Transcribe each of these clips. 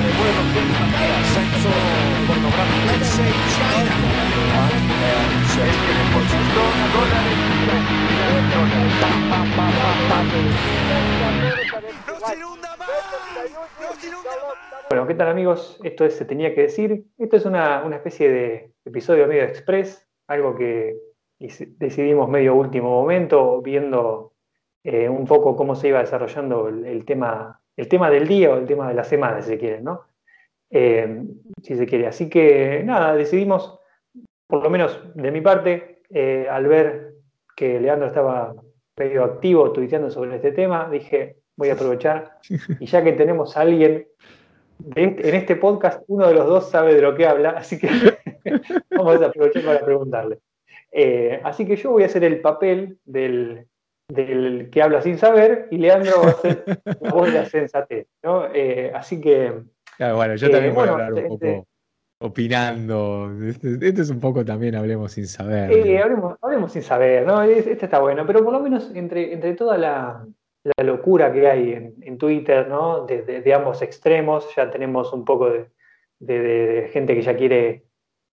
de vuelo El ascenso pornográfico. Let's say China. por dólares. Bueno, ¿qué tal amigos? Esto es Se Tenía que Decir. Esto es una, una especie de episodio medio express, algo que decidimos medio último momento, viendo eh, un poco cómo se iba desarrollando el, tema, el tema del día o el tema de la semana, si se quiere, ¿no? Eh, si se quiere. Así que nada, decidimos, por lo menos de mi parte, eh, al ver que Leandro estaba medio activo tuiteando sobre este tema, dije, voy a aprovechar. Y ya que tenemos a alguien este, en este podcast, uno de los dos sabe de lo que habla, así que vamos a aprovechar para preguntarle. Eh, así que yo voy a hacer el papel del, que habla sin saber y Leandro va a hacer la voz de la sensatez. ¿no? Eh, así que. bueno, yo también eh, voy a hablar un este, poco este opinando. Este, este, es un poco también hablemos sin saber. Sí, hablemos, sin saber, ¿no? Este está bueno, pero por lo menos entre, entre toda la, locura que hay en, Twitter, ¿no? De, ambos extremos, ya tenemos un poco de gente que ya quiere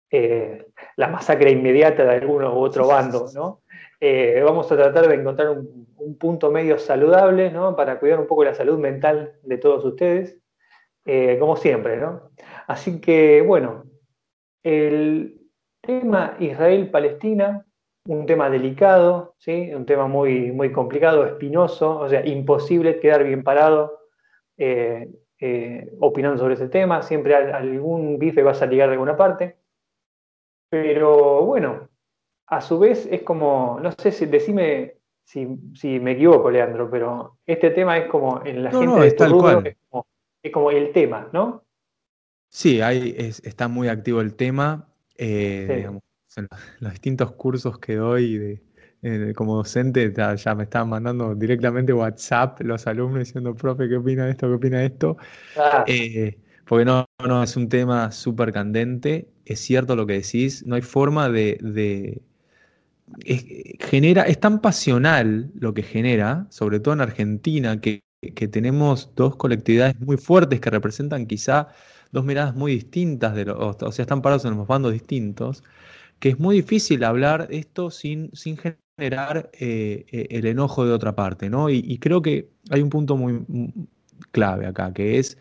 eh, la masacre inmediata de alguno u otro bando, ¿no? Eh, vamos a tratar de encontrar un, punto medio saludable. Para cuidar un poco la salud mental de todos ustedes, eh, como siempre. Así que, bueno, el tema Israel-Palestina, un tema delicado, ¿sí? Un tema muy, muy complicado, espinoso, o sea, imposible quedar bien parado opinando sobre ese tema, siempre algún bife va a salir de alguna parte. Pero bueno, a su vez es como, no sé si decime si, si me equivoco, Leandro, pero este tema es como en la gente de este rubro, es, como, el tema, ¿no? Sí, hay, está muy activo el tema. Eh, en los distintos cursos que doy de, como docente, ya, me están mandando directamente WhatsApp los alumnos diciendo, profe, ¿qué opina de esto? ¿Qué opina de esto? Eh, porque no, no, es un tema súper candente es cierto lo que decís, no hay forma de... es, genera, es tan pasional lo que genera, sobre todo en Argentina, que, tenemos dos colectividades muy fuertes que representan quizá dos miradas muy distintas, de o sea, están parados en los bandos distintos, que es muy difícil hablar esto sin, sin generar eh, eh, el enojo de otra parte, ¿no? Y, creo que hay un punto muy clave acá, que es...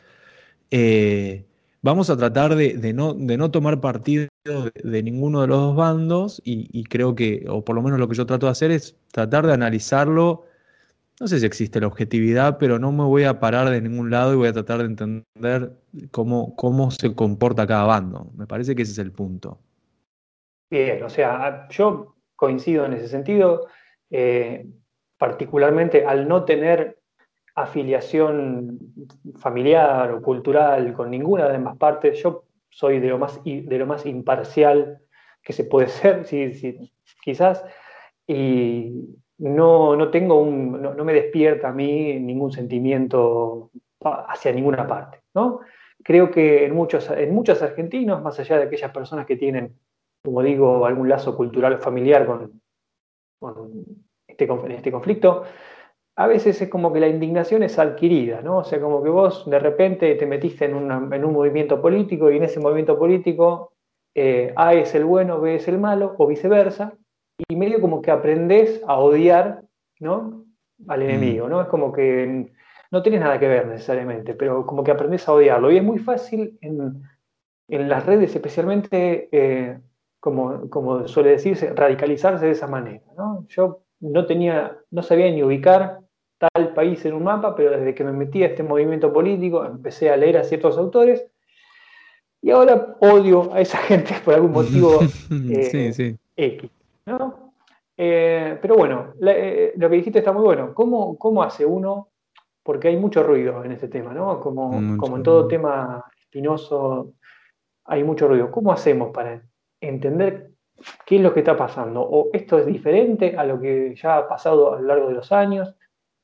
Eh, vamos a tratar de, no, de no, tomar partido de, ninguno de los dos bandos y, creo que, o por lo menos lo que yo trato de hacer es tratar de analizarlo. No sé si existe la objetividad, pero no me voy a parar de ningún lado y voy a tratar de entender cómo, cómo se comporta cada bando. Me parece que ese es el punto. Bien, o sea, yo coincido en ese sentido, eh, particularmente al no tener afiliación familiar o cultural con ninguna de las demás partes. Yo soy de lo más, de lo más imparcial que se puede ser, sí, quizás, y no, no tengo un, no, me despierta a mí ningún sentimiento hacia ninguna parte. ¿no? Creo que en muchos, en muchos argentinos, más allá de aquellas personas que tienen, como digo, algún lazo cultural o familiar con, con este, este conflicto, a veces es como que la indignación es adquirida, ¿no? O sea, como que vos de repente te metiste en, un movimiento político y en ese movimiento político eh, A es el bueno, B es el malo, o viceversa, y medio como que aprendés a odiar, ¿no? Al mm. enemigo, ¿no? Es como que no tienes nada que ver necesariamente, pero como que aprendés a odiarlo. Y es muy fácil en, las redes, especialmente, eh, como, como suele decirse, radicalizarse de esa manera, ¿no? Yo no tenía, no sabía ni ubicar tal país en un mapa, pero desde que me metí a este movimiento político empecé a leer a ciertos autores y ahora odio a esa gente por algún motivo eh, X. Eh, pero bueno, eh, lo que dijiste está muy bueno. ¿Cómo, ¿Cómo, hace uno? Porque hay mucho ruido en este tema, ¿no? Como, como en todo tema espinoso, hay mucho ruido. ¿Cómo hacemos para entender qué es lo que está pasando? ¿O esto es diferente a lo que ya ha pasado a lo largo de los años?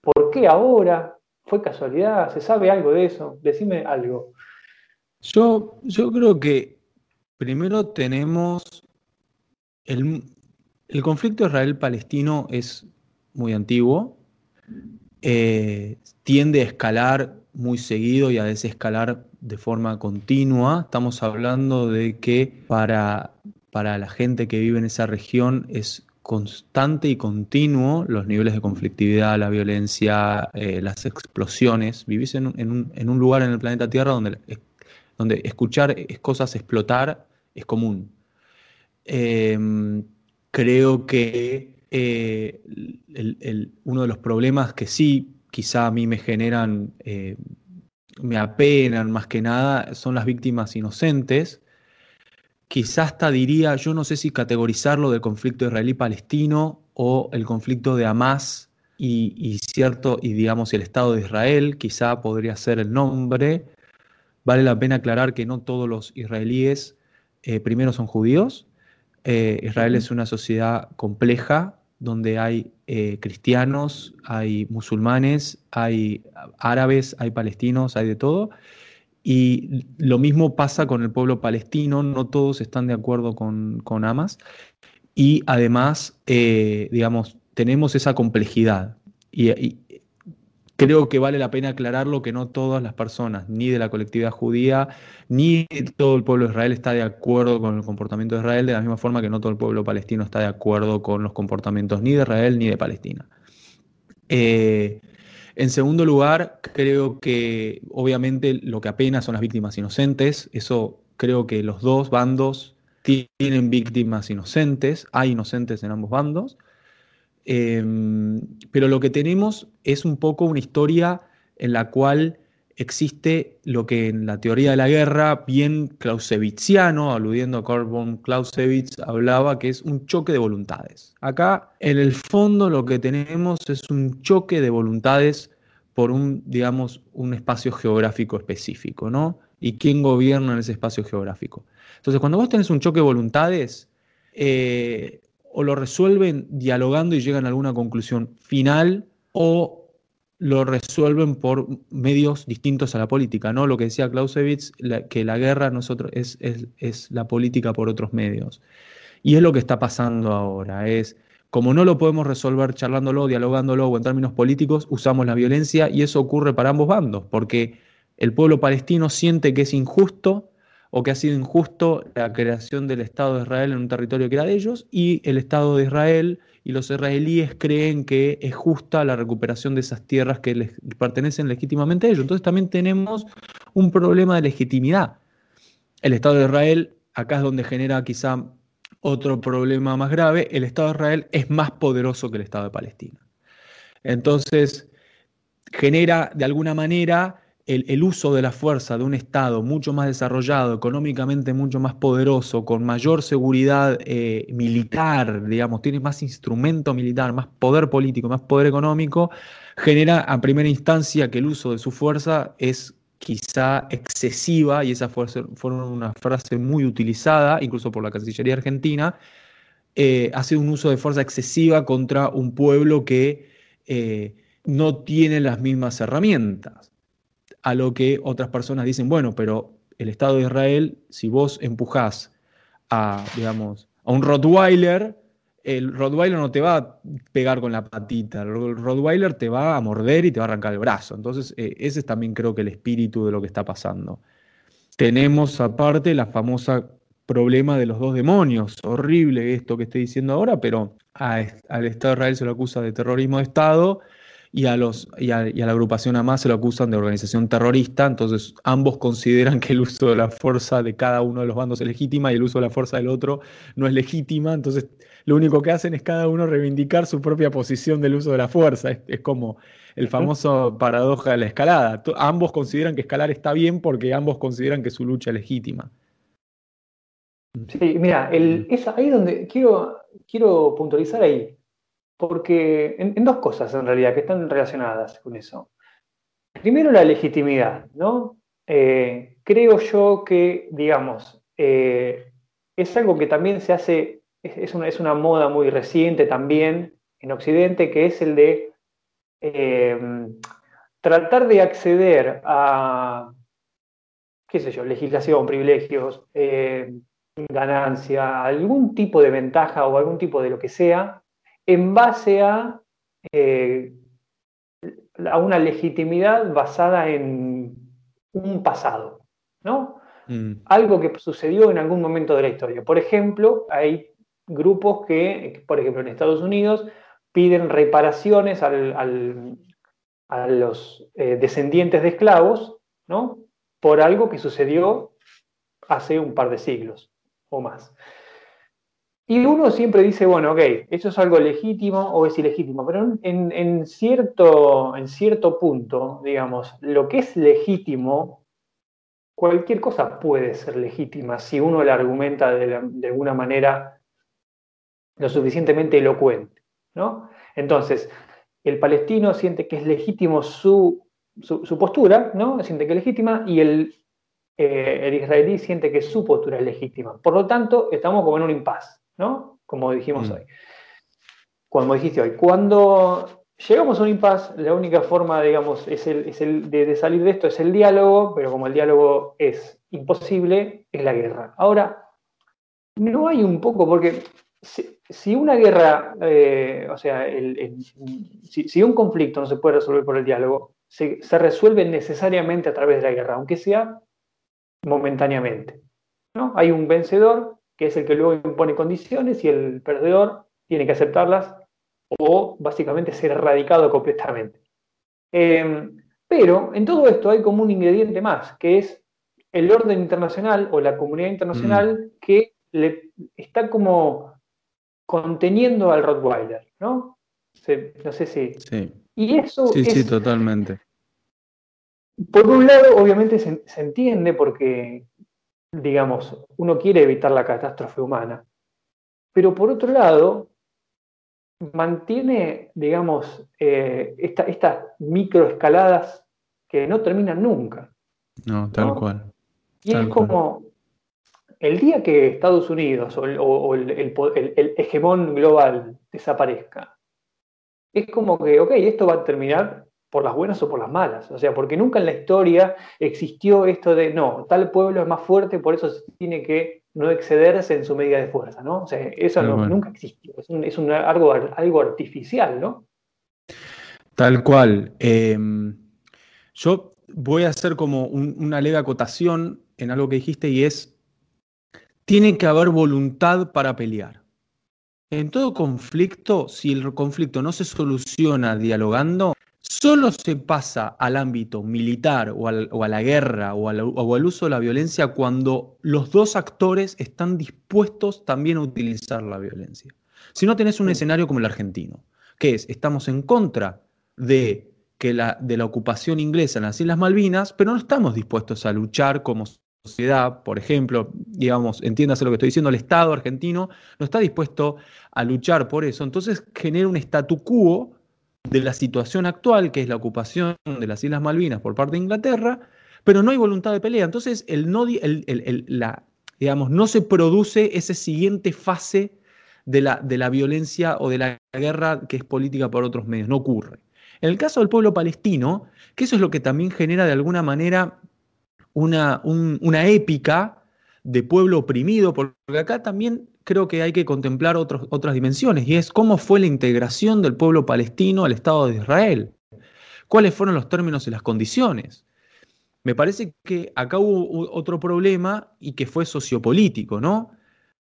¿Por qué ahora? ¿Fue casualidad? ¿Se sabe algo de eso? Decime algo. Yo, yo creo que primero tenemos el, conflicto Israel-Palestino es muy antiguo, eh, tiende a escalar muy seguido y a desescalar de forma continua. Estamos hablando de que para, para la gente que vive en esa región es constante y continuo los niveles de conflictividad, la violencia, eh, las explosiones. Vivís en, un, lugar en el planeta Tierra donde, donde escuchar cosas explotar es común. Em, creo que eh, uno de los problemas que sí quizá a mí me generan, eh, me apenan más que nada, son las víctimas inocentes. Quizá hasta diría, yo no sé si categorizarlo del conflicto israelí-palestino o el conflicto de Hamas y, cierto, y digamos el Estado de Israel, quizá podría ser el nombre. Vale la pena aclarar que no todos los israelíes eh, primero son judíos. Eh, Israel es una sociedad compleja donde hay eh, cristianos, hay musulmanes, hay árabes, hay palestinos, hay de todo. Y lo mismo pasa con el pueblo palestino, no todos están de acuerdo con, con Hamas. Y además, eh, digamos, tenemos esa complejidad. y, creo que vale la pena aclararlo que no todas las personas, ni de la colectividad judía, ni todo el pueblo de Israel está de acuerdo con el comportamiento de Israel, de la misma forma que no todo el pueblo palestino está de acuerdo con los comportamientos ni de Israel ni de Palestina. Eh, en segundo lugar, creo que obviamente lo que apenas son las víctimas inocentes, eso creo que los dos bandos tienen víctimas inocentes, hay inocentes en ambos bandos. Em, pero lo que tenemos es un poco una historia en la cual existe lo que en la teoría de la guerra, bien clausewitziano, aludiendo a Karl von Clausewitz, hablaba que es un choque de voluntades. Acá, en el fondo, lo que tenemos es un choque de voluntades por un, digamos, un espacio geográfico específico, ¿no? Y quién gobierna en ese espacio geográfico. Entonces, cuando vos tenés un choque de voluntades, eh, o lo resuelven dialogando y llegan a alguna conclusión final o lo resuelven por medios distintos a la política, ¿no? Lo que decía Clausewitz, que la guerra nosotros es, es, la política por otros medios. Y es lo que está pasando ahora, es como no lo podemos resolver charlándolo, dialogándolo o en términos políticos, usamos la violencia y eso ocurre para ambos bandos, porque el pueblo palestino siente que es injusto o que ha sido injusto la creación del Estado de Israel en un territorio que era de ellos, y el Estado de Israel y los israelíes creen que es justa la recuperación de esas tierras que les pertenecen legítimamente a ellos. Entonces también tenemos un problema de legitimidad. El Estado de Israel, acá es donde genera quizá otro problema más grave, el Estado de Israel es más poderoso que el Estado de Palestina. Entonces, genera de alguna manera el, uso de la fuerza de un Estado mucho más desarrollado, económicamente mucho más poderoso, con mayor seguridad eh, militar, digamos, tiene más instrumento militar, más poder político, más poder económico, genera a primera instancia que el uso de su fuerza es quizá excesiva, y esa fue, una frase muy utilizada, incluso por la Cancillería Argentina, eh, hace un uso de fuerza excesiva contra un pueblo que eh, no tiene las mismas herramientas a lo que otras personas dicen, bueno, pero el Estado de Israel, si vos empujás a, digamos, a un Rottweiler, el Rottweiler no te va a pegar con la patita, el Rottweiler te va a morder y te va a arrancar el brazo. Entonces, eh, ese es también creo que el espíritu de lo que está pasando. Tenemos aparte la famosa problema de los dos demonios. Horrible esto que estoy diciendo ahora, pero al Estado de Israel se lo acusa de terrorismo de Estado y a, los, y a, la agrupación Hamas se lo acusan de organización terrorista, entonces ambos consideran que el uso de la fuerza de cada uno de los bandos es legítima y el uso de la fuerza del otro no es legítima, entonces lo único que hacen es cada uno reivindicar su propia posición del uso de la fuerza, es, como el famoso paradoja de la escalada, ambos consideran que escalar está bien porque ambos consideran que su lucha es legítima. Sí, mira, el, es ahí donde quiero, quiero puntualizar ahí porque en, dos cosas en realidad que están relacionadas con eso. Primero la legitimidad, ¿no? Eh, creo yo que, digamos, eh, es algo que también se hace, es, una, es, una, moda muy reciente también en Occidente, que es el de eh, tratar de acceder a, qué sé yo, legislación, privilegios, ganancia, algún tipo de ventaja o algún tipo de lo que sea, en base a eh, a una legitimidad basada en un pasado, ¿no? Mm. Algo que sucedió en algún momento de la historia. Por ejemplo, hay grupos que, por ejemplo, en Estados Unidos, piden reparaciones a los eh, descendientes de esclavos, ¿no? Por algo que sucedió hace un par de siglos o más. Y uno siempre dice, bueno, ok, eso es algo legítimo o es ilegítimo, pero en, cierto, en cierto punto, digamos, lo que es legítimo, cualquier cosa puede ser legítima si uno la argumenta de, de alguna manera lo suficientemente elocuente, ¿no? Entonces, el palestino siente que es legítimo su, su, postura, ¿no? Siente que es legítima y el, eh, el israelí siente que su postura es legítima. Por lo tanto, estamos como en un impasse. ¿No? Como dijimos mm. hoy. Como dijiste hoy, cuando llegamos a un impasse, la única forma, digamos, es el, de, salir de esto es el diálogo, pero como el diálogo es imposible, es la guerra. Ahora, no hay un poco, porque si, una guerra, eh, o sea, si, un conflicto no se puede resolver por el diálogo, se, se, resuelve necesariamente a través de la guerra, aunque sea momentáneamente. ¿no? Hay un vencedor que es el que luego impone condiciones y el perdedor tiene que aceptarlas o básicamente ser erradicado completamente. Em, pero en todo esto hay como un ingrediente más, que es el orden internacional o la comunidad internacional mm. que le está como conteniendo al Rottweiler, ¿no? no sé si. Sí. Y eso. Sí, sí, totalmente. Por un lado, obviamente se, se entiende porque digamos, uno quiere evitar la catástrofe humana, pero por otro lado, mantiene, digamos, eh, estas microescaladas que no terminan nunca. No, tal cual. Y es como el día que Estados Unidos o, el, el, hegemón global desaparezca, es como que, ok, esto va a terminar por las buenas o por las malas. O sea, porque nunca en la historia existió esto de, no, tal pueblo es más fuerte, por eso tiene que no excederse en su medida de fuerza, ¿no? O sea, eso nunca existió. Es, un, algo, algo artificial, ¿no? Tal cual. Em, yo voy a hacer como una leve acotación en algo que dijiste y es, tiene que haber voluntad para pelear. En todo conflicto, si el conflicto no se soluciona dialogando, solo se pasa al ámbito militar o, a la guerra o, al uso de la violencia cuando los dos actores están dispuestos también a utilizar la violencia. Si no tenés un escenario como el argentino, que es, estamos en contra de, que la, de la ocupación inglesa en las Islas Malvinas, pero no estamos dispuestos a luchar como sociedad, por ejemplo, digamos, entiéndase lo que estoy diciendo, el Estado argentino no está dispuesto a luchar por eso. Entonces genera un statu quo de la situación actual, que es la ocupación de las Islas Malvinas por parte de Inglaterra, pero no hay voluntad de pelea. Entonces, el no, digamos, no se produce esa siguiente fase de la, de la violencia o de la guerra que es política por otros medios, no ocurre. En el caso del pueblo palestino, que eso es lo que también genera de alguna manera una, una épica de pueblo oprimido, porque acá también creo que hay que contemplar otras dimensiones, y es cómo fue la integración del pueblo palestino al Estado de Israel. ¿Cuáles fueron los términos y las condiciones? Me parece que acá hubo otro problema y que fue sociopolítico, ¿no?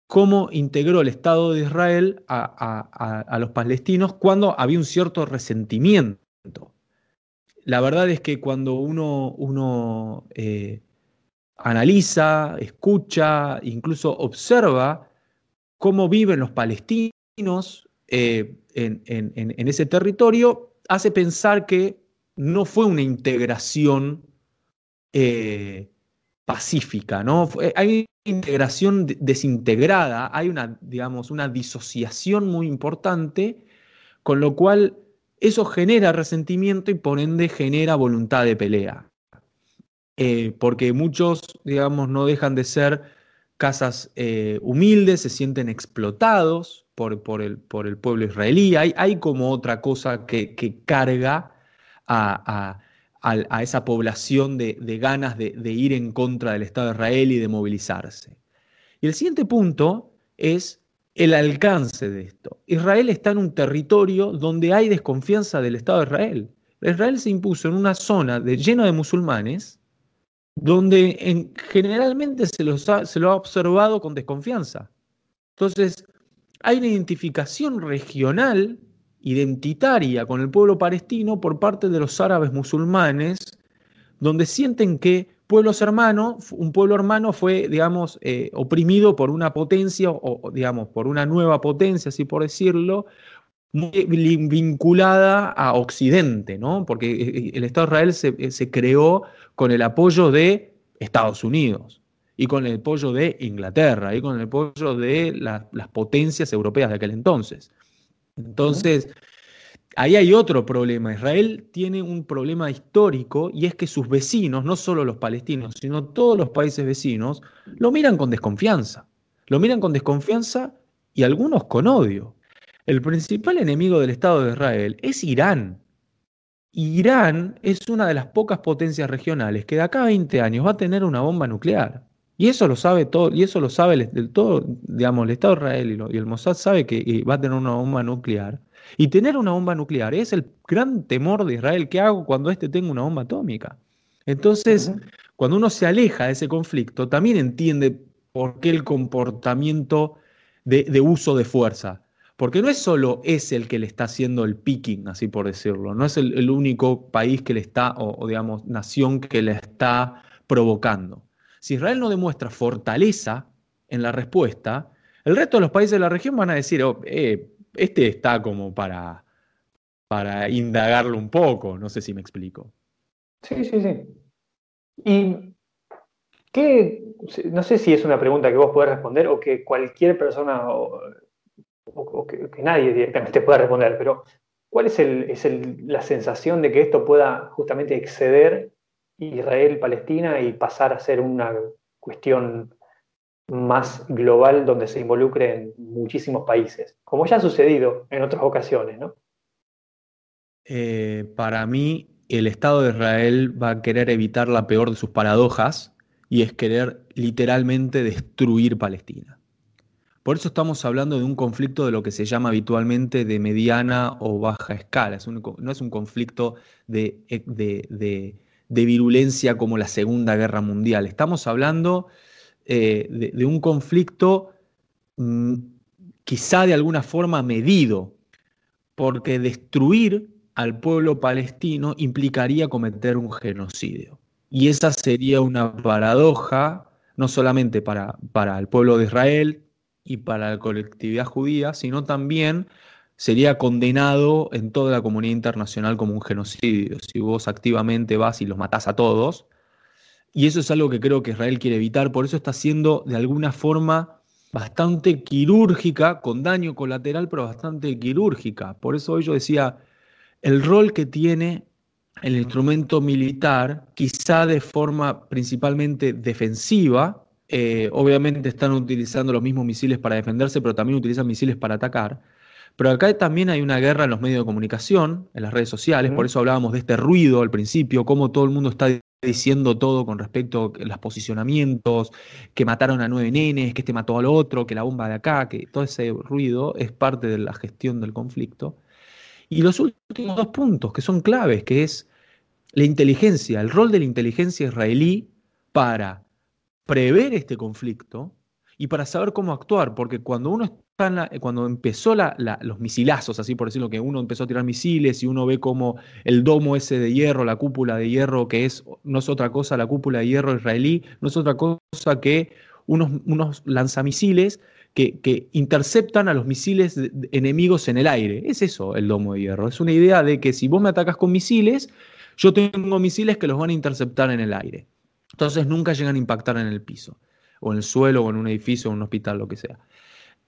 Cómo integró el Estado de Israel a, los palestinos cuando había un cierto resentimiento. La verdad es que cuando uno, uno eh, analiza, escucha, incluso observa cómo viven los palestinos eh, en, ese territorio, hace pensar que no fue una integración eh, pacífica, ¿no? Hay una integración desintegrada, hay una, digamos, una disociación muy importante, con lo cual eso genera resentimiento y por ende genera voluntad de pelea. Eh, porque muchos, digamos, no dejan de ser casas eh, humildes, se sienten explotados por, por, el, por, el, pueblo israelí. Hay, hay como otra cosa que, carga a, esa población de, ganas de, ir en contra del Estado de Israel y de movilizarse. Y el siguiente punto es el alcance de esto. Israel está en un territorio donde hay desconfianza del Estado de Israel. Israel se impuso en una zona de, llena de musulmanes, donde en, generalmente se, se lo ha observado con desconfianza. Entonces, hay una identificación regional, identitaria con el pueblo palestino por parte de los árabes musulmanes, donde sienten que pueblos hermanos, un pueblo hermano fue, digamos, eh, oprimido por una potencia, o digamos, por una nueva potencia, así por decirlo, muy vinculada a Occidente, ¿no? Porque eh, eh, el Estado de Israel se, se creó con el apoyo de Estados Unidos y con el apoyo de Inglaterra y con el apoyo de las potencias europeas de aquel entonces. Entonces, ahí hay otro problema. Israel tiene un problema histórico y es que sus vecinos, no solo los palestinos, sino todos los países vecinos, lo miran con desconfianza. Lo miran con desconfianza y algunos con odio. El principal enemigo del Estado de Israel es Irán. Irán es una de las pocas potencias regionales que de acá a 20 años va a tener una bomba nuclear. Y eso lo sabe todo, y eso lo sabe el, todo, digamos, el Estado de Israel y, el Mossad sabe que va a tener una bomba nuclear. Y tener una bomba nuclear es el gran temor de Israel. ¿Qué hago cuando éste tenga una bomba atómica? Entonces, cuando uno se aleja de ese conflicto, también entiende por qué el comportamiento de, uso de fuerza. Porque no es solo es el que le está haciendo el picking, así por decirlo. No es el, único país que le está, o digamos, nación que le está provocando. Si Israel no demuestra fortaleza en la respuesta, el resto de los países de la región van a decir, oh, eh, este está como para, para indagarlo un poco, no sé si me explico. Sí, sí, sí. Y qué, no sé si es una pregunta que vos podés responder o que cualquier persona o, que, nadie directamente pueda responder, pero ¿cuál es, la sensación de que esto pueda justamente exceder Israel-Palestina y pasar a ser una cuestión más global donde se involucren muchísimos países, como ya ha sucedido en otras ocasiones, ¿no? Eh, para mí, el Estado de Israel va a querer evitar la peor de sus paradojas y es querer literalmente destruir Palestina. Por eso estamos hablando de un conflicto de lo que se llama habitualmente de mediana o baja escala. no es un conflicto de de virulencia como la Segunda Guerra Mundial. Estamos hablando eh, de, un conflicto mm, quizá de alguna forma medido, porque destruir al pueblo palestino implicaría cometer un genocidio. Y esa sería una paradoja, no solamente para el pueblo de Israel y para la colectividad judía, sino también sería condenado en toda la comunidad internacional como un genocidio. Si vos activamente vas y los matás a todos. Y eso es algo que creo que Israel quiere evitar, por eso está siendo de alguna forma bastante quirúrgica, con daño colateral, pero bastante quirúrgica. Por eso yo decía, el rol que tiene el instrumento militar, quizá de forma principalmente defensiva, eh, obviamente están utilizando los mismos misiles para defenderse, pero también utilizan misiles para atacar pero acá también hay una guerra en los medios de comunicación, en las redes sociales, por eso hablábamos de este ruido al principio, cómo todo el mundo está diciendo todo con respecto a los posicionamientos, que mataron a nueve nenes, que este mató al otro, que la bomba de acá, que todo ese ruido es parte de la gestión del conflicto. Y los últimos dos puntos que son claves, que es la inteligencia, el rol de la inteligencia israelí para prever este conflicto y para saber cómo actuar, porque cuando uno cuando empezó los misilazos, así por decirlo, que uno empezó a tirar misiles y uno ve como el domo ese de hierro, la cúpula de hierro, que es, no es otra cosa, la cúpula de hierro israelí, no es otra cosa que unos, unos lanzamisiles que, que, interceptan a los misiles enemigos en el aire. Es eso el domo de hierro. Es una idea de que si vos me atacas con misiles, yo tengo misiles que los van a interceptar en el aire. Entonces nunca llegan a impactar en el piso, o en el suelo, o en un edificio, o en un hospital, lo que sea.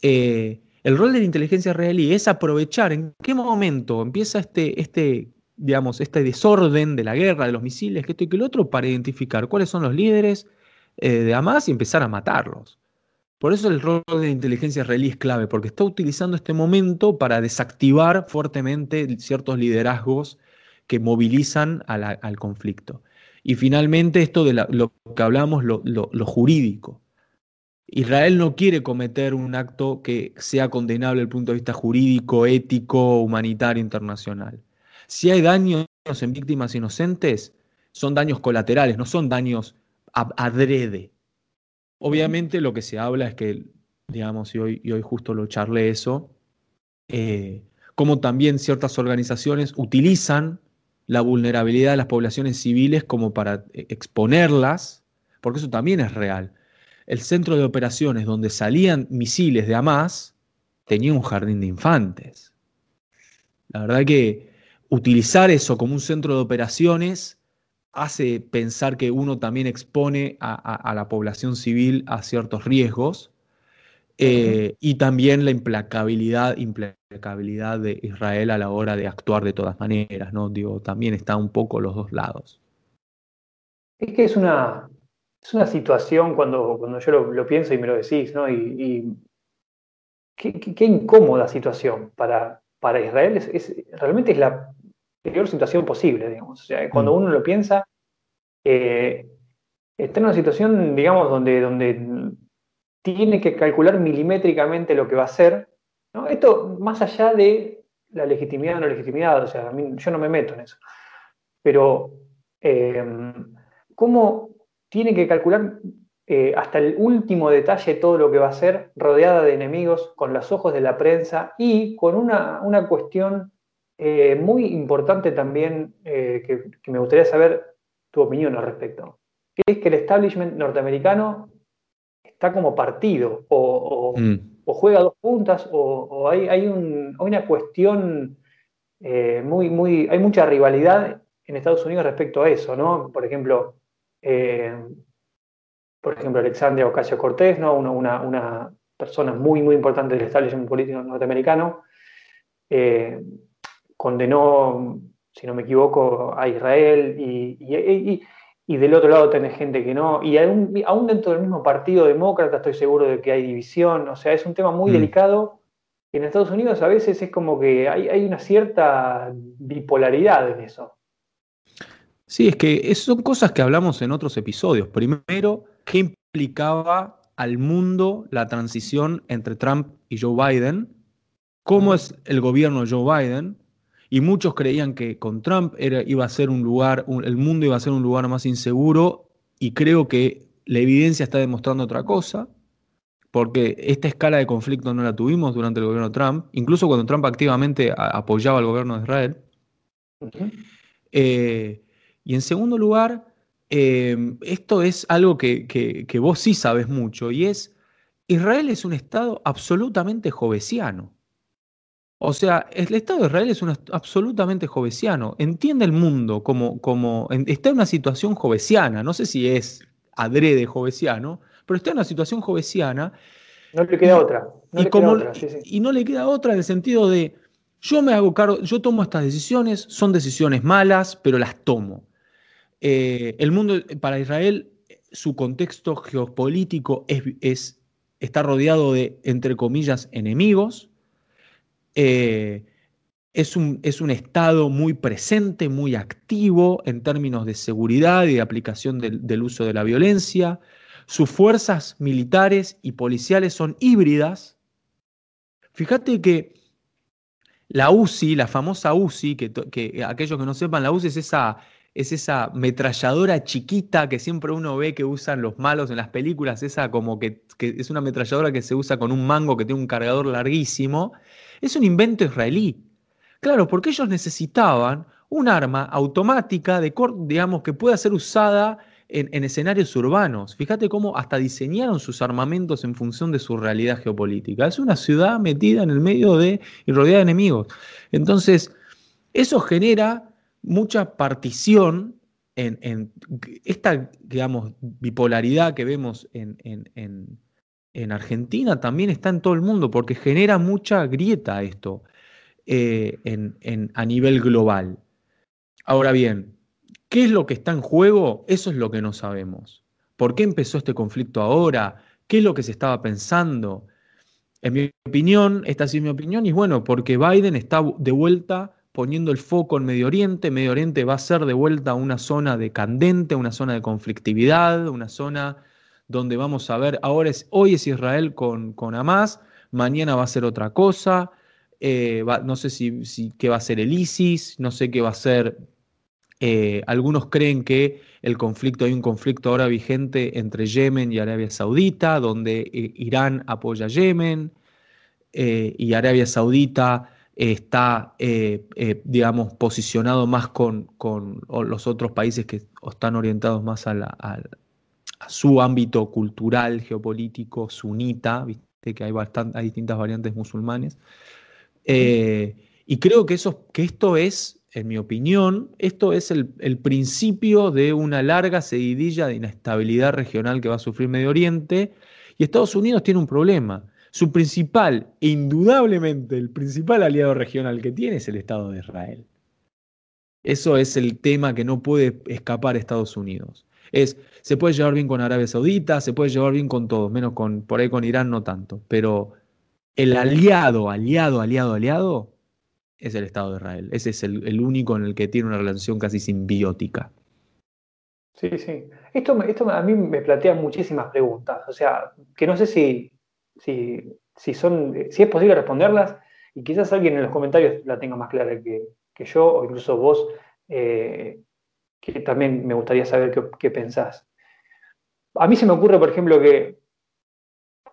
Eh, el rol de la inteligencia israelí es aprovechar en qué momento empieza este, este, digamos, este desorden de la guerra, de los misiles, que esto y que el otro, para identificar cuáles son los líderes eh, de Hamas y empezar a matarlos. Por eso el rol de la inteligencia israelí es clave, porque está utilizando este momento para desactivar fuertemente ciertos liderazgos que movilizan al conflicto. Y finalmente esto de lo que hablamos, lo jurídico. Israel no quiere cometer un acto que sea condenable desde el punto de vista jurídico, ético, humanitario, internacional. Si hay daños en víctimas inocentes son daños colaterales, no son daños adrede. Obviamente lo que se habla es que, digamos, y hoy, y hoy justo lo charlé eso, eh, como también ciertas organizaciones utilizan la vulnerabilidad de las poblaciones civiles como para eh, exponerlas, porque eso también es real. El centro de operaciones donde salían misiles de Hamas tenía un jardín de infantes. La verdad que utilizar eso como un centro de operaciones hace pensar que uno también expone a, la población civil a ciertos riesgos eh, y también la implacabilidad, implacabilidad de Israel a la hora de actuar de todas maneras, ¿no? Digo, también está un poco los dos lados. Es que es una, es una situación cuando, cuando yo lo, pienso y me lo decís, ¿no? Y, qué, incómoda situación para, para Israel. Es, realmente es la peor situación posible, digamos. O sea, cuando mm. uno lo piensa, eh, está en una situación, digamos, donde, donde tiene que calcular milimétricamente lo que va a hacer. ¿no? Esto más allá de la legitimidad o no legitimidad, o sea, a mí, yo no me meto en eso. Pero, eh, ¿cómo tiene que calcular eh, hasta el último detalle todo lo que va a hacer, rodeada de enemigos, con los ojos de la prensa y con una, una cuestión eh, muy importante también eh, que, me gustaría saber tu opinión al respecto, que es que el establishment norteamericano está como partido o, mm. juega dos puntas o, hay, hay, una cuestión eh, muy, muy, hay mucha rivalidad en Estados Unidos respecto a eso, ¿no? Por ejemplo, por ejemplo, Alexandria Ocasio Cortés, ¿no? Una, una, persona muy, muy importante del establishment político norteamericano, condenó, si no me equivoco, a Israel y, del otro lado tenés gente que no, y aún, dentro del mismo partido demócrata estoy seguro de que hay división, o sea, es un tema muy mm. delicado. En Estados Unidos a veces es como que hay, una cierta bipolaridad en eso. Sí, es que son cosas que hablamos en otros episodios. Primero, ¿qué implicaba al mundo la transición entre Trump y Joe Biden? ¿Cómo es el gobierno de Joe Biden? Y muchos creían que con Trump era, iba a ser un lugar, el mundo iba a ser un lugar más inseguro y creo que la evidencia está demostrando otra cosa, porque esta escala de conflicto no la tuvimos durante el gobierno de Trump, incluso cuando Trump activamente apoyaba al gobierno de Israel. Eh, y en segundo lugar, eh, esto es algo que, que vos sí sabes mucho, y es, Israel es un Estado absolutamente jovesiano. O sea, el Estado de Israel es un, absolutamente jovesiano. Entiende el mundo como, como. Está en una situación jovesiana. No sé si es adrede jovesiano, pero está en una situación jovesiana. No le queda otra. y, y no le queda otra en el sentido de. Yo me hago cargo, yo tomo estas decisiones, son decisiones malas, pero las tomo. Eh, el mundo, para Israel, su contexto geopolítico es, es, está rodeado de, entre comillas, enemigos eh, es, un, es, un, Estado muy presente, muy activo en términos de seguridad y de aplicación del, uso de la violencia. Sus fuerzas militares y policiales son híbridas. Fíjate que la UCI, la famosa UCI, que, que, aquellos que no sepan, la UCI es esa, es esa ametralladora chiquita que siempre uno ve que usan los malos en las películas, esa como que, que es una ametralladora que se usa con un mango que tiene un cargador larguísimo es un invento israelí. Claro, porque ellos necesitaban un arma automática, de, digamos, que pueda ser usada en, escenarios urbanos. Fíjate cómo hasta diseñaron sus armamentos en función de su realidad geopolítica. Es una ciudad metida en el medio de y rodeada de enemigos. Entonces, eso genera mucha partición en, esta, digamos, bipolaridad que vemos en, en Argentina también está en todo el mundo, porque genera mucha grieta esto eh, en, a nivel global. Ahora bien, ¿qué es lo que está en juego? Eso es lo que no sabemos. ¿Por qué empezó este conflicto ahora? ¿Qué es lo que se estaba pensando? En mi opinión, esta sí es mi opinión, y bueno, porque Biden está de vuelta poniendo el foco en Medio Oriente. Medio Oriente va a ser de vuelta una zona de candente, una zona de conflictividad, una zona donde vamos a ver, ahora es, hoy es Israel con, con Hamas, mañana va a ser otra cosa, eh, no sé si, qué va a ser el ISIS, no sé qué va a ser Eh, algunos creen que el conflicto, hay un conflicto ahora vigente entre Yemen y Arabia Saudita, donde eh, Irán apoya a Yemen y Arabia Saudita está, digamos, posicionado más con, los otros países que están orientados más a, su ámbito cultural, geopolítico, sunita, viste que hay, hay distintas variantes musulmanes. y creo que, eso, que esto es en mi opinión, esto es el, principio de una larga seguidilla de inestabilidad regional que va a sufrir Medio Oriente. Y Estados Unidos tiene un problema. Su principal, indudablemente, el principal aliado regional que tiene es el Estado de Israel. Eso es el tema que no puede escapar Estados Unidos. Es, se puede llevar bien con Arabia Saudita, se puede llevar bien con todos, menos con, por ahí con Irán no tanto. Pero el aliado, aliado, aliado, aliado es el Estado de Israel. Ese es el, único en el que tiene una relación casi simbiótica. Sí, sí. Esto, esto a mí me plantea muchísimas preguntas. O sea, que no sé si, si, son, si es posible responderlas y quizás alguien en los comentarios la tenga más clara que, yo o incluso vos, eh, que también me gustaría saber qué, qué pensás. A mí se me ocurre, por ejemplo, que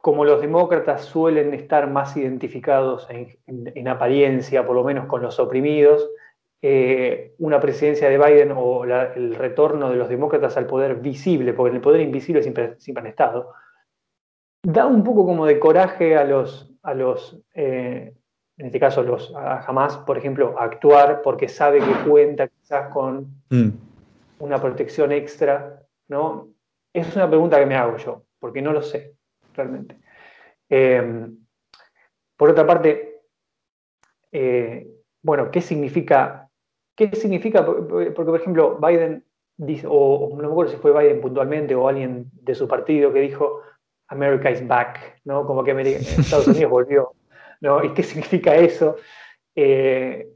como los demócratas suelen estar más identificados en, apariencia, por lo menos con los oprimidos, eh, una presidencia de Biden o el retorno de los demócratas al poder visible, porque en el poder invisible siempre, siempre han estado, da un poco como de coraje a los, a los eh, en este caso los, a Hamas, por ejemplo, actuar porque sabe que cuenta quizás con mm. una protección extra, ¿no? Esa es una pregunta que me hago yo, porque no lo sé realmente. Eh, por otra parte, eh, bueno, ¿qué significa? ¿Qué significa? Porque, por ejemplo, Biden dice, o no me acuerdo si fue Biden puntualmente o alguien de su partido que dijo America is back, ¿no? Como que Estados Unidos volvió, ¿no? ¿Y qué significa eso? Eh,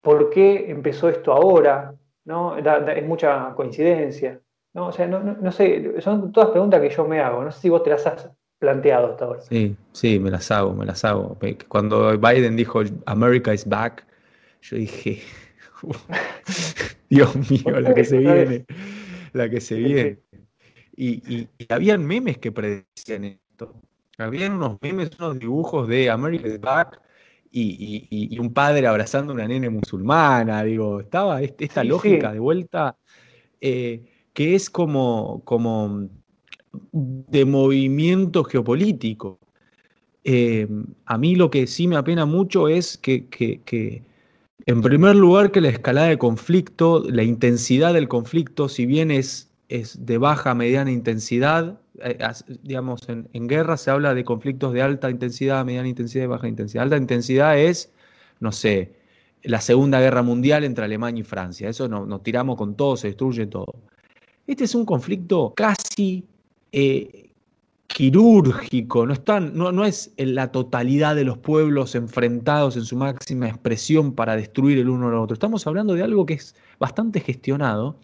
¿Por qué empezó esto ahora? ¿no? es mucha coincidencia. ¿No? O sea, no, sé, son todas preguntas que yo me hago. No sé si vos te las has planteado hasta ahora. Sí, sí, me las hago, me las hago. Cuando Biden dijo America is back, yo dije, Dios mío, la que se viene, la que se viene. Y, y, habían memes que predecían esto. Habían unos memes, unos dibujos de America is back y, y un padre abrazando a una nene musulmana. Digo, estaba esta lógica de vuelta. Eh, que es como, como de movimiento geopolítico. Eh, a mí lo que sí me apena mucho es que, en primer lugar, que la escalada de conflicto, la intensidad del conflicto, si bien es, es de baja, mediana intensidad, eh, digamos, en, guerra se habla de conflictos de alta intensidad, mediana intensidad y baja intensidad. Alta intensidad es, no sé, la Segunda Guerra Mundial entre Alemania y Francia. Eso nos tiramos con todo, se destruye todo. Este es un conflicto casi eh, quirúrgico, no, es la totalidad de los pueblos enfrentados en su máxima expresión para destruir el uno al otro. Estamos hablando de algo que es bastante gestionado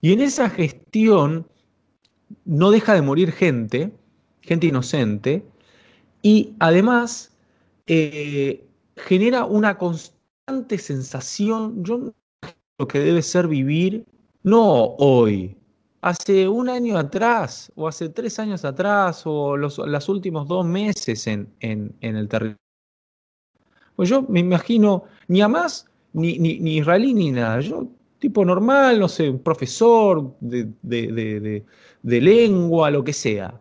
y en esa gestión no deja de morir gente, gente inocente, y además eh, genera una constante sensación, yo lo que debe ser vivir, no hoy, hace un año atrás, o hace tres años atrás, o los, últimos dos meses en, el territorio. Pues yo me imagino, ni a más, ni, ni, israelí, ni nada. Yo, tipo normal, no sé, un profesor de, de, lengua, lo que sea.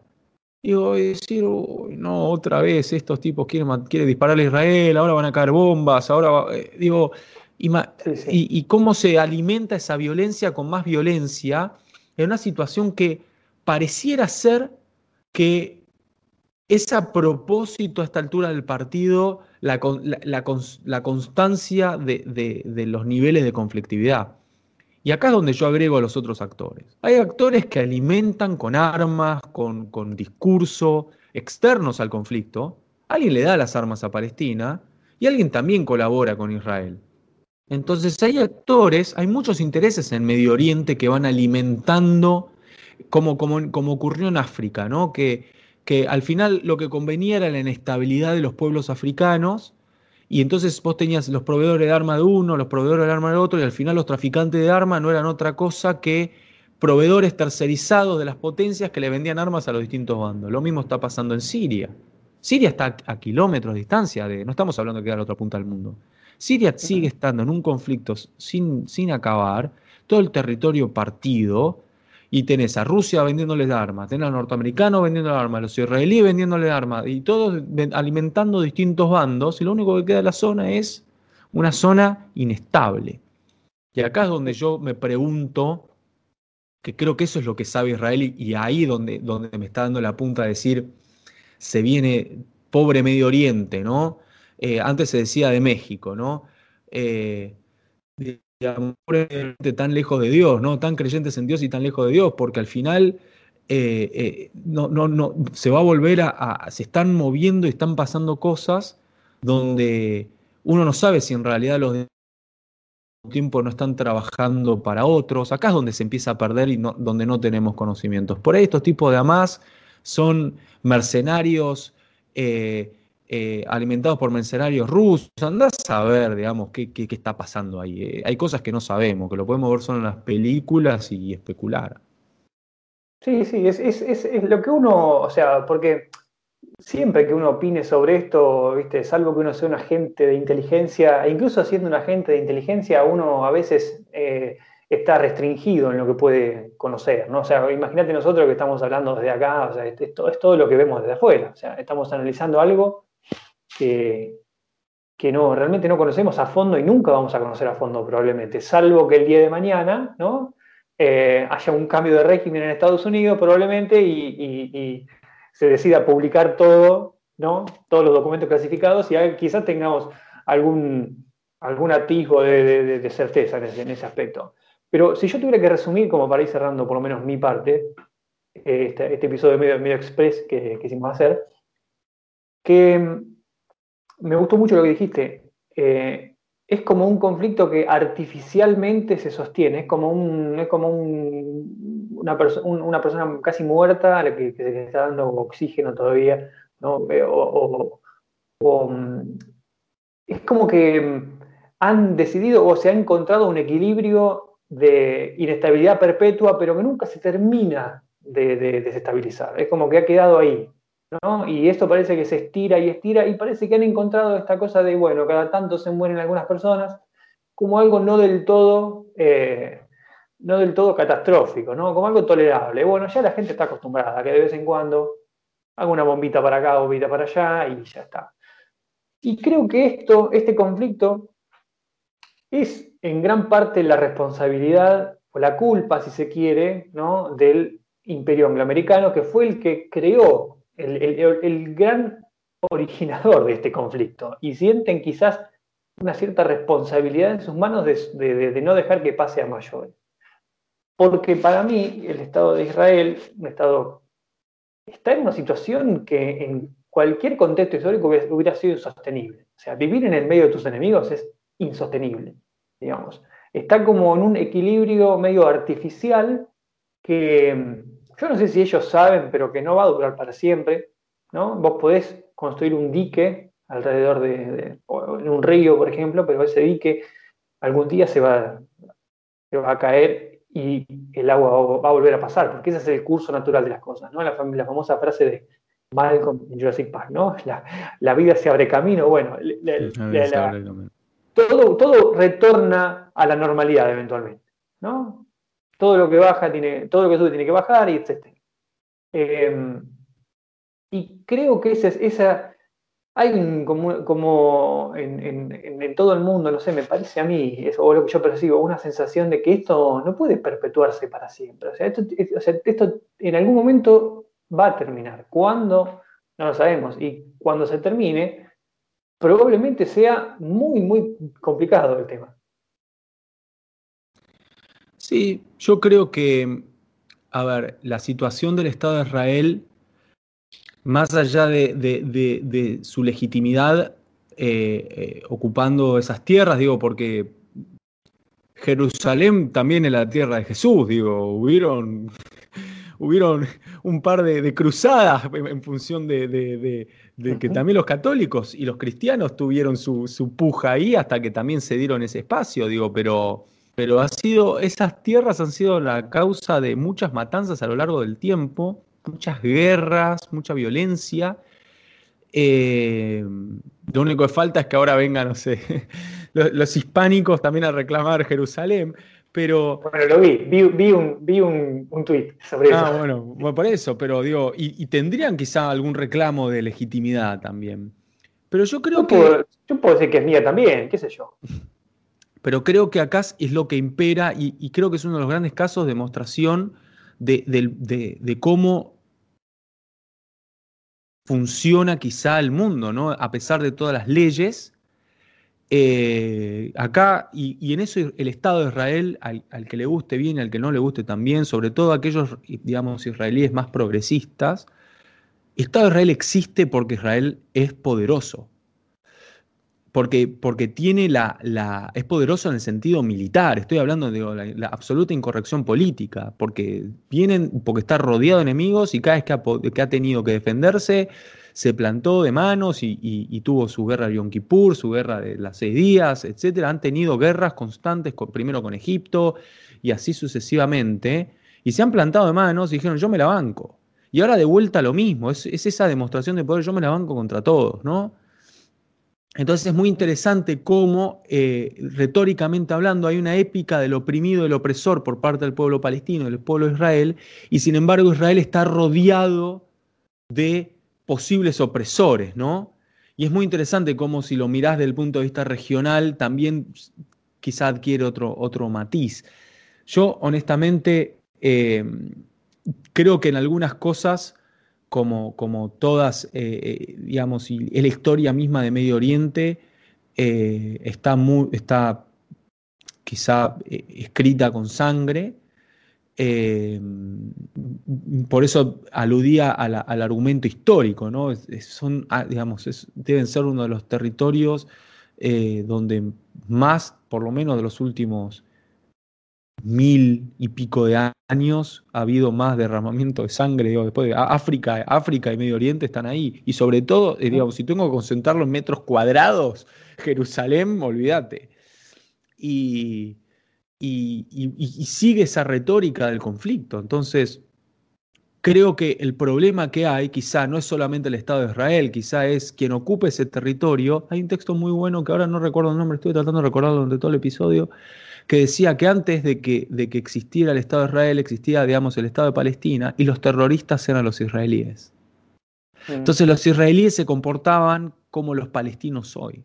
Digo, decir, no, otra vez estos tipos quieren, quieren disparar a Israel, ahora van a caer bombas, ahora, eh, digo, y, y, cómo se alimenta esa violencia con más violencia en una situación que pareciera ser que es a propósito a esta altura del partido la, constancia de, los niveles de conflictividad. Y acá es donde yo agrego a los otros actores. Hay actores que alimentan con armas, con, discurso, externos al conflicto. Alguien le da las armas a Palestina y alguien también colabora con Israel. Entonces hay actores, hay muchos intereses en Medio Oriente que van alimentando, como, ocurrió en África, ¿no? Que, que al final lo que convenía era la inestabilidad de los pueblos africanos y entonces vos tenías los proveedores de arma de uno, los proveedores de arma del otro, y al final los traficantes de armas no eran otra cosa que proveedores tercerizados de las potencias que le vendían armas a los distintos bandos. Lo mismo está pasando en Siria. Siria está a kilómetros de distancia, de, no estamos hablando de quedar a la otra punta del mundo. Siria sigue estando en un conflicto sin, sin acabar, todo el territorio partido, y tenés a Rusia vendiéndoles armas, tenés a los norteamericanos vendiendo armas, a los israelíes vendiéndoles armas, y todos alimentando distintos bandos, y lo único que queda de la zona es una zona inestable. Y acá es donde yo me pregunto, que creo que eso es lo que sabe Israel, y ahí donde, donde me está dando la punta a decir, se viene pobre Medio Oriente, ¿no? Eh, antes se decía de México, ¿no? Eh, tan lejos de Dios, ¿no? Tan creyentes en Dios y tan lejos de Dios, porque al final eh, eh, no, no, no, se va a volver a, se están moviendo y están pasando cosas donde uno no sabe si en realidad los de tiempo no están trabajando para otros. Acá es donde se empieza a perder y donde no tenemos conocimientos. Por ahí estos tipos de Hamas son mercenarios eh, eh, alimentados por mercenarios rusos. Andás a ver, digamos, qué, qué, está pasando ahí. Eh, hay cosas que no sabemos, que lo podemos ver solo en las películas y especular. Sí, sí, es, es, es, lo que uno, o sea, porque siempre que uno opine sobre esto, ¿viste? salvo que uno sea un agente de inteligencia, e incluso siendo un agente de inteligencia, uno a veces eh, está restringido en lo que puede conocer, ¿no? O sea, imagínate nosotros que estamos hablando desde acá, o sea, esto es todo lo que vemos desde afuera, o sea, estamos analizando algo que, no, realmente no conocemos a fondo y nunca vamos a conocer a fondo probablemente, salvo que el día de mañana ¿no? Eh, haya un cambio de régimen en Estados Unidos probablemente y, se decida publicar todo, ¿no? todos los documentos clasificados y quizás tengamos algún, algún atisbo de, certeza en ese, aspecto. Pero si yo tuviera que resumir, como para ir cerrando por lo menos mi parte, este, este episodio medio, medio express que, que hicimos hacer, que me gustó mucho lo que dijiste. Eh, es como un conflicto que artificialmente se sostiene, es como, una, persona casi muerta a la que, se le está dando oxígeno todavía, ¿no? Eh, mm, es como que han decidido o se ha encontrado un equilibrio de inestabilidad perpetua, pero que nunca se termina de desestabilizar. Es como que ha quedado ahí. Y esto parece que se estira y estira y parece que han encontrado esta cosa de, bueno, cada tanto se mueren algunas personas, como algo no del todo, eh, no del todo catastrófico, ¿no? Como algo tolerable. Bueno, ya la gente está acostumbrada a que de vez en cuando haga una bombita para acá, bombita para allá y ya está. Y creo que esto, este conflicto, es en gran parte la responsabilidad o la culpa, si se quiere, ¿no? del imperio angloamericano, que fue el que creó el, gran originador de este conflicto y sienten quizás una cierta responsabilidad en sus manos de, no dejar que pase a mayores. Porque para mí el Estado de Israel, un Estado, está en una situación que en cualquier contexto histórico hubiera sido insostenible. O sea, vivir en el medio de tus enemigos es insostenible, digamos. Está como en un equilibrio medio artificial que yo no sé si ellos saben, pero que no va a durar para siempre, ¿no? Vos podés construir un dique alrededor de, en un río, por ejemplo, pero ese dique algún día se va, va a caer y el agua va a volver a pasar, porque ese es el curso natural de las cosas, ¿no? La, famosa frase de Malcolm en Jurassic Park, ¿no? La, vida se abre camino, bueno, todo, todo retorna a la normalidad eventualmente, ¿no? Todo lo que baja tiene, todo lo que sube tiene que bajar y etc. Em, y creo que esa, esa hay como, como en, todo el mundo, no sé, me parece a mí, eso, o lo que yo percibo, una sensación de que esto no puede perpetuarse para siempre. O sea, esto, esto en algún momento va a terminar. ¿Cuándo? No lo sabemos. Y cuando se termine, probablemente sea muy, muy complicado el tema. Sí, yo creo que, a ver, la situación del Estado de Israel, más allá de, su legitimidad eh, eh, ocupando esas tierras, digo, porque Jerusalén también es la tierra de Jesús, digo, hubieron, hubieron un par de, cruzadas en, función de, que también los católicos y los cristianos tuvieron su, su, puja ahí hasta que también se dieron ese espacio, digo, pero, pero ha sido, esas tierras han sido la causa de muchas matanzas a lo largo del tiempo, muchas guerras, mucha violencia. Eh, lo único que falta es que ahora vengan, no sé, los, hispánicos también a reclamar Jerusalén, pero... Bueno, lo vi, vi, un, vi un, tuit sobre ah, eso. Ah, bueno, por eso, pero digo, y, tendrían quizá algún reclamo de legitimidad también. Pero yo creo que... yo puedo decir que es mía también, qué sé yo. Pero creo que acá es lo que impera y, creo que es uno de los grandes casos de demostración de, cómo funciona quizá el mundo, ¿no? A pesar de todas las leyes. Eh, acá, y, en eso el Estado de Israel, al, que le guste bien y al que no le guste también, sobre todo aquellos, digamos, israelíes más progresistas, Estado de Israel existe porque Israel es poderoso porque, porque tiene la, es poderoso en el sentido militar, estoy hablando de la, absoluta incorrección política, porque vienen, porque está rodeado de enemigos y cada vez que ha, que ha tenido que defenderse, se plantó de manos y, tuvo su guerra de Yom Kippur, su guerra de las seis días, etc. Han tenido guerras constantes, primero con Egipto y así sucesivamente, y se han plantado de manos y dijeron, yo me la banco. Y ahora de vuelta lo mismo, es, es esa demostración de poder, yo me la banco contra todos, ¿no? Entonces es muy interesante cómo, eh, retóricamente hablando, hay una épica del oprimido, del opresor por parte del pueblo palestino, del pueblo de Israel, y sin embargo Israel está rodeado de posibles opresores, ¿no? Y es muy interesante cómo si lo mirás desde el punto de vista regional, también quizá adquiere otro, otro matiz. Yo honestamente eh, creo que en algunas cosas como, como todas, eh, eh, digamos, y la historia misma de Medio Oriente eh, está, está quizá escrita con sangre. por eso aludía al argumento histórico, ¿no? son, ah, digamos, deben ser uno de los territorios donde más, por lo menos de los últimos mil y pico de años ha habido más derramamiento de sangre, después de África, África y Medio Oriente están ahí. Y sobre todo, eh, digamos, si tengo que concentrarlo en metros cuadrados, Jerusalén, olvídate. Y, y, sigue esa retórica del conflicto. Entonces, creo que el problema que hay quizá no es solamente el Estado de Israel, quizá es quien ocupe ese territorio. Hay un texto muy bueno que ahora no recuerdo el nombre, estoy tratando de recordarlo durante todo el episodio, que decía que antes de que, de que existiera el Estado de Israel existía, digamos, el Estado de Palestina y los terroristas eran los israelíes. Mm. Entonces los israelíes se comportaban como los palestinos hoy.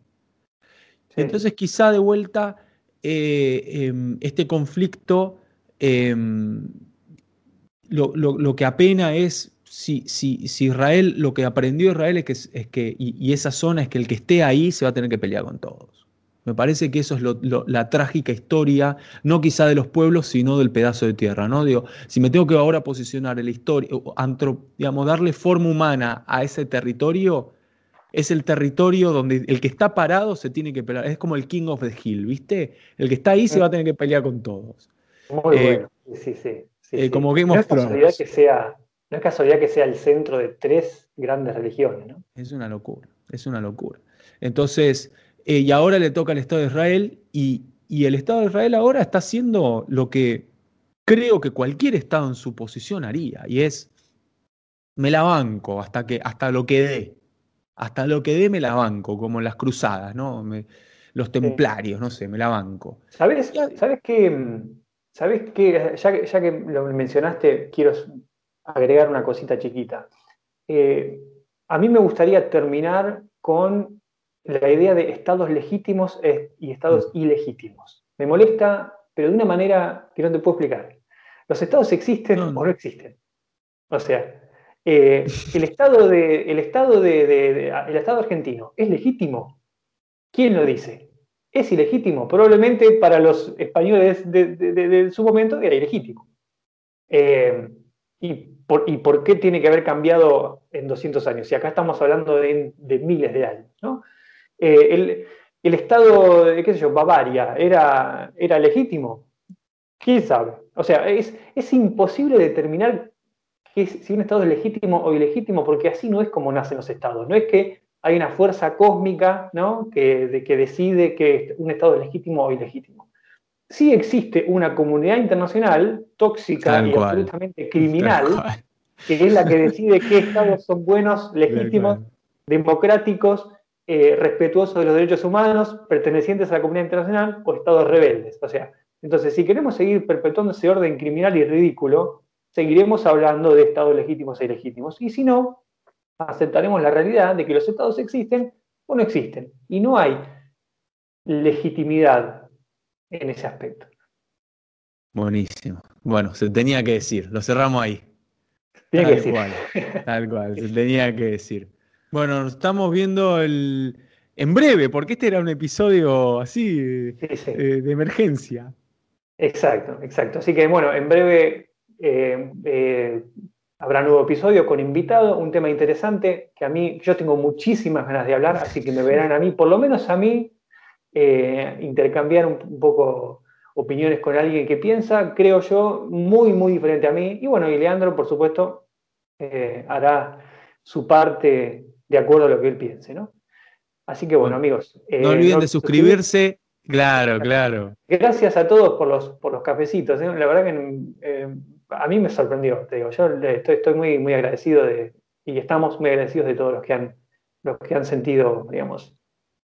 Entonces quizá de vuelta eh, em, este conflicto em, lo, que apena es si, si, si, Israel, lo que aprendió Israel es que, es que y, esa zona es que el que esté ahí se va a tener que pelear con todos. Me parece que eso es la trágica historia, no quizá de los pueblos, sino del pedazo de tierra. ¿no? Digo, si me tengo que ahora posicionar en la historia, digamos, darle forma humana a ese territorio, es el territorio donde el que está parado se tiene que pelear. Es como el King of the Hill, ¿viste? El que está ahí se va a tener que pelear con todos. Muy eh, bueno, sí, sí. Eh, como no que sea No es casualidad que sea el centro de tres grandes religiones, ¿no? Es una locura, es una locura. Entonces, eh, y ahora le toca al Estado de Israel y, el Estado de Israel ahora está haciendo lo que creo que cualquier Estado en su posición haría, y es, me la banco hasta, que, hasta lo que dé, hasta lo que dé me la banco, como las cruzadas, ¿no? los templarios, no sé, me la banco. ¿Sabes, ¿sabes qué? ¿Sabes qué? Ya, ya, que lo mencionaste, quiero agregar una cosita chiquita. Eh, a mí me gustaría terminar con la idea de estados legítimos y estados mm. ilegítimos. Me molesta, pero de una manera que no te puedo explicar. Los estados existen o no existen. O sea, eh, el, estado de, el, estado de, el Estado argentino es legítimo. ¿Quién lo dice? Es ilegítimo. Probablemente para los españoles de, su momento era ilegítimo. Eh, y, por, ¿Y por qué tiene que haber cambiado en 200 años? Y acá estamos hablando de, miles de años. ¿no? Eh, el, Estado, de, qué sé yo, Bavaria, ¿era, era legítimo? ¿Quién sabe? O sea, es, es imposible determinar que si un Estado es legítimo o ilegítimo, porque así no es como nacen los Estados. No es que hay una fuerza cósmica ¿no? que, de, que decide que un Estado es legítimo o ilegítimo. Sí existe una comunidad internacional tóxica y absolutamente criminal, que es la que decide qué Estados son buenos, legítimos, democráticos, eh, respetuosos de los derechos humanos, pertenecientes a la comunidad internacional o Estados rebeldes. O sea, entonces, si queremos seguir perpetuando ese orden criminal y ridículo, seguiremos hablando de estados legítimos e ilegítimos. Y si no, aceptaremos la realidad de que los estados existen o no existen. Y no hay legitimidad en ese aspecto. Buenísimo. Bueno, se tenía que decir, lo cerramos ahí. Tiene que decir. tal cual, se tenía que decir. Bueno, nos estamos viendo el, en breve, porque este era un episodio así eh, de emergencia. Exacto, exacto. Así que bueno, en breve eh, eh, habrá nuevo episodio con invitado, un tema interesante que a mí, yo tengo muchísimas ganas de hablar, así que me verán a mí, por lo menos a mí, eh, intercambiar un, poco opiniones con alguien que piensa, creo yo, muy, muy diferente a mí. Y bueno, y Leandro, por supuesto, hará su parte de acuerdo a lo que él piense, ¿no? Así que bueno, amigos. no olviden de suscribirse Claro, claro. Gracias a todos por los, por los cafecitos. ¿eh? La verdad que eh, a mí me sorprendió, te digo. Yo estoy, estoy muy, muy agradecido de, y estamos muy agradecidos de todos los que han, los que han sentido, digamos,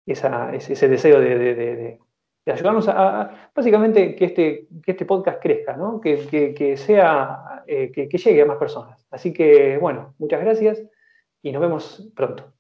esa, ese, deseo de, ayudarnos a, básicamente que este, que este podcast crezca, ¿no? que, sea, eh, que llegue a más personas. Así que, bueno, muchas gracias y nos vemos pronto.